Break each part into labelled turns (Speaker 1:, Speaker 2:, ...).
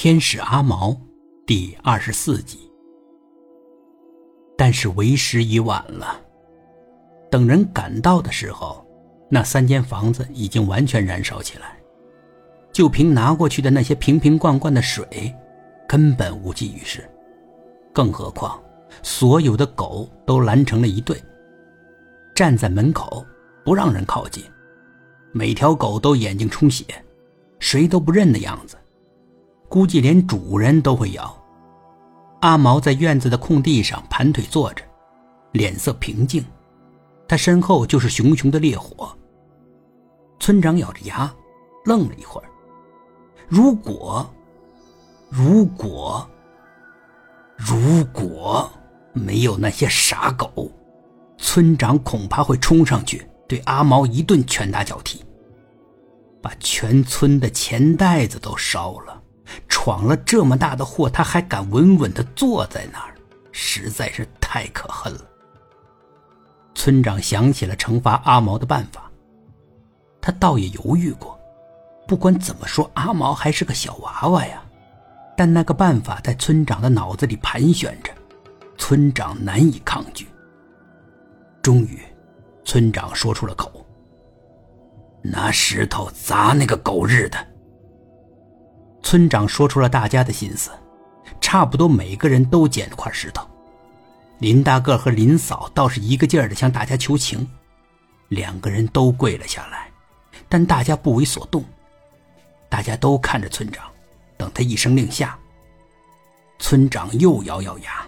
Speaker 1: 天使阿毛，第二十四集。但是为时已晚了。等人赶到的时候，那三间房子已经完全燃烧起来。就凭拿过去的那些瓶瓶罐罐的水，根本无济于事。更何况，所有的狗都拦成了一队，站在门口不让人靠近。每条狗都眼睛充血，谁都不认的样子。估计连主人都会咬。阿毛在院子的空地上盘腿坐着，脸色平静。他身后就是熊熊的烈火。村长咬着牙，愣了一会儿。如果，如果，如果没有那些傻狗，村长恐怕会冲上去对阿毛一顿拳打脚踢，把全村的钱袋子都烧了。闯了这么大的祸，他还敢稳稳地坐在那儿，实在是太可恨了。村长想起了惩罚阿毛的办法，他倒也犹豫过。不管怎么说，阿毛还是个小娃娃呀。但那个办法在村长的脑子里盘旋着，村长难以抗拒。终于，村长说出了口：“拿石头砸那个狗日的！”村长说出了大家的心思，差不多每个人都捡了块石头。林大个和林嫂倒是一个劲儿的向大家求情，两个人都跪了下来，但大家不为所动。大家都看着村长，等他一声令下。村长又咬咬牙：“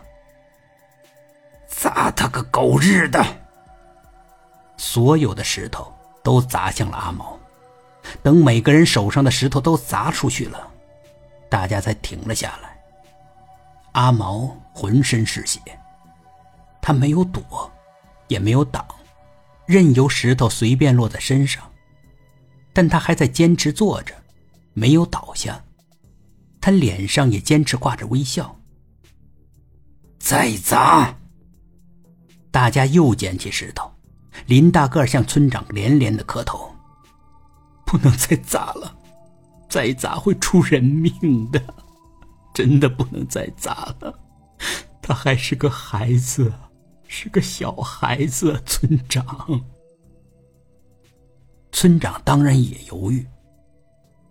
Speaker 1: 砸他个狗日的！”所有的石头都砸向了阿毛。等每个人手上的石头都砸出去了。大家才停了下来。阿毛浑身是血，他没有躲，也没有挡，任由石头随便落在身上。但他还在坚持坐着，没有倒下。他脸上也坚持挂着微笑。再砸！大家又捡起石头。林大个向村长连连的磕头：“不能再砸了。”再砸会出人命的，真的不能再砸了。他还是个孩子，是个小孩子。村长，村长当然也犹豫，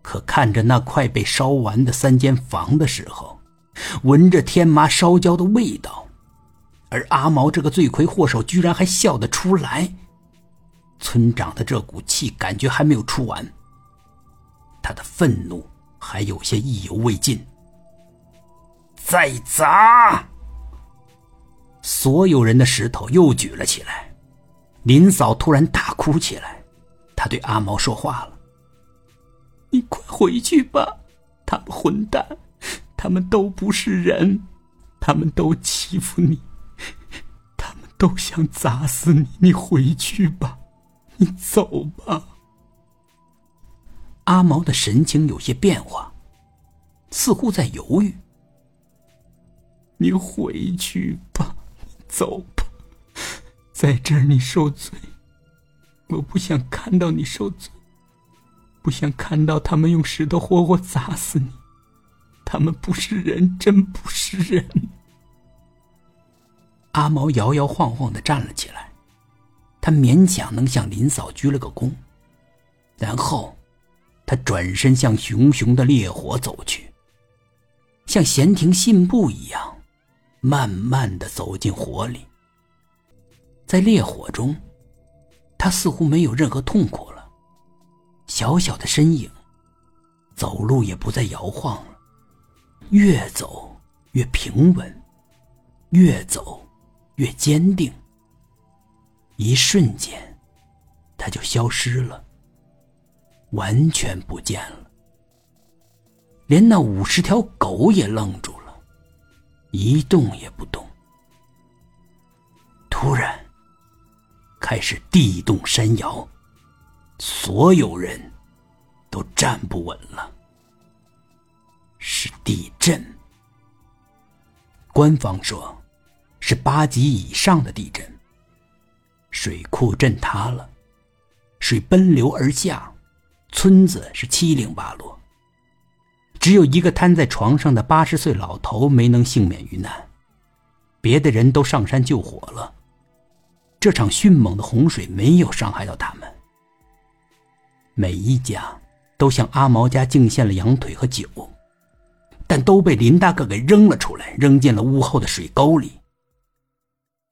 Speaker 1: 可看着那快被烧完的三间房的时候，闻着天麻烧焦的味道，而阿毛这个罪魁祸首居然还笑得出来，村长的这股气感觉还没有出完。他的愤怒还有些意犹未尽。再砸！所有人的石头又举了起来。林嫂突然大哭起来，她对阿毛说话了：“你快回去吧，他们混蛋，他们都不是人，他们都欺负你，他们都想砸死你。你回去吧，你走吧。”阿毛的神情有些变化，似乎在犹豫。你回去吧，走吧，在这儿你受罪，我不想看到你受罪，不想看到他们用石头活活砸死你，他们不是人，真不是人。阿毛摇摇晃晃的站了起来，他勉强能向林嫂鞠了个躬，然后。他转身向熊熊的烈火走去，像闲庭信步一样，慢慢的走进火里。在烈火中，他似乎没有任何痛苦了。小小的身影，走路也不再摇晃了，越走越平稳，越走越坚定。一瞬间，他就消失了。完全不见了，连那五十条狗也愣住了，一动也不动。突然，开始地动山摇，所有人都站不稳了。是地震。官方说，是八级以上的地震。水库震塌了，水奔流而下。村子是七零八落，只有一个瘫在床上的八十岁老头没能幸免于难，别的人都上山救火了。这场迅猛的洪水没有伤害到他们。每一家都向阿毛家敬献了羊腿和酒，但都被林大哥给扔了出来，扔进了屋后的水沟里。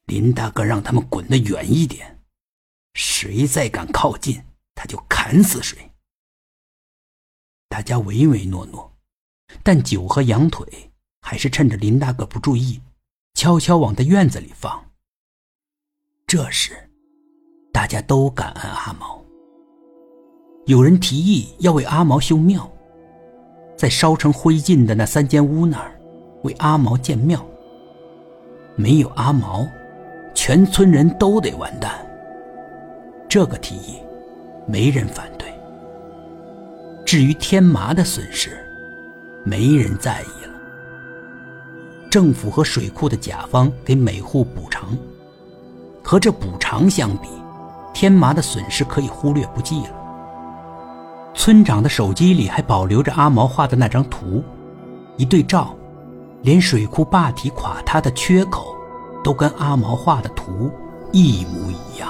Speaker 1: 林大哥让他们滚得远一点，谁再敢靠近，他就砍死谁。大家唯唯诺诺，但酒和羊腿还是趁着林大哥不注意，悄悄往他院子里放。这时，大家都感恩阿毛。有人提议要为阿毛修庙，在烧成灰烬的那三间屋那儿，为阿毛建庙。没有阿毛。全村人都得完蛋。这个提议，没人反对。至于天麻的损失，没人在意了。政府和水库的甲方给每户补偿，和这补偿相比，天麻的损失可以忽略不计了。村长的手机里还保留着阿毛画的那张图，一对照，连水库坝体垮塌的缺口。都跟阿毛画的图一模一样。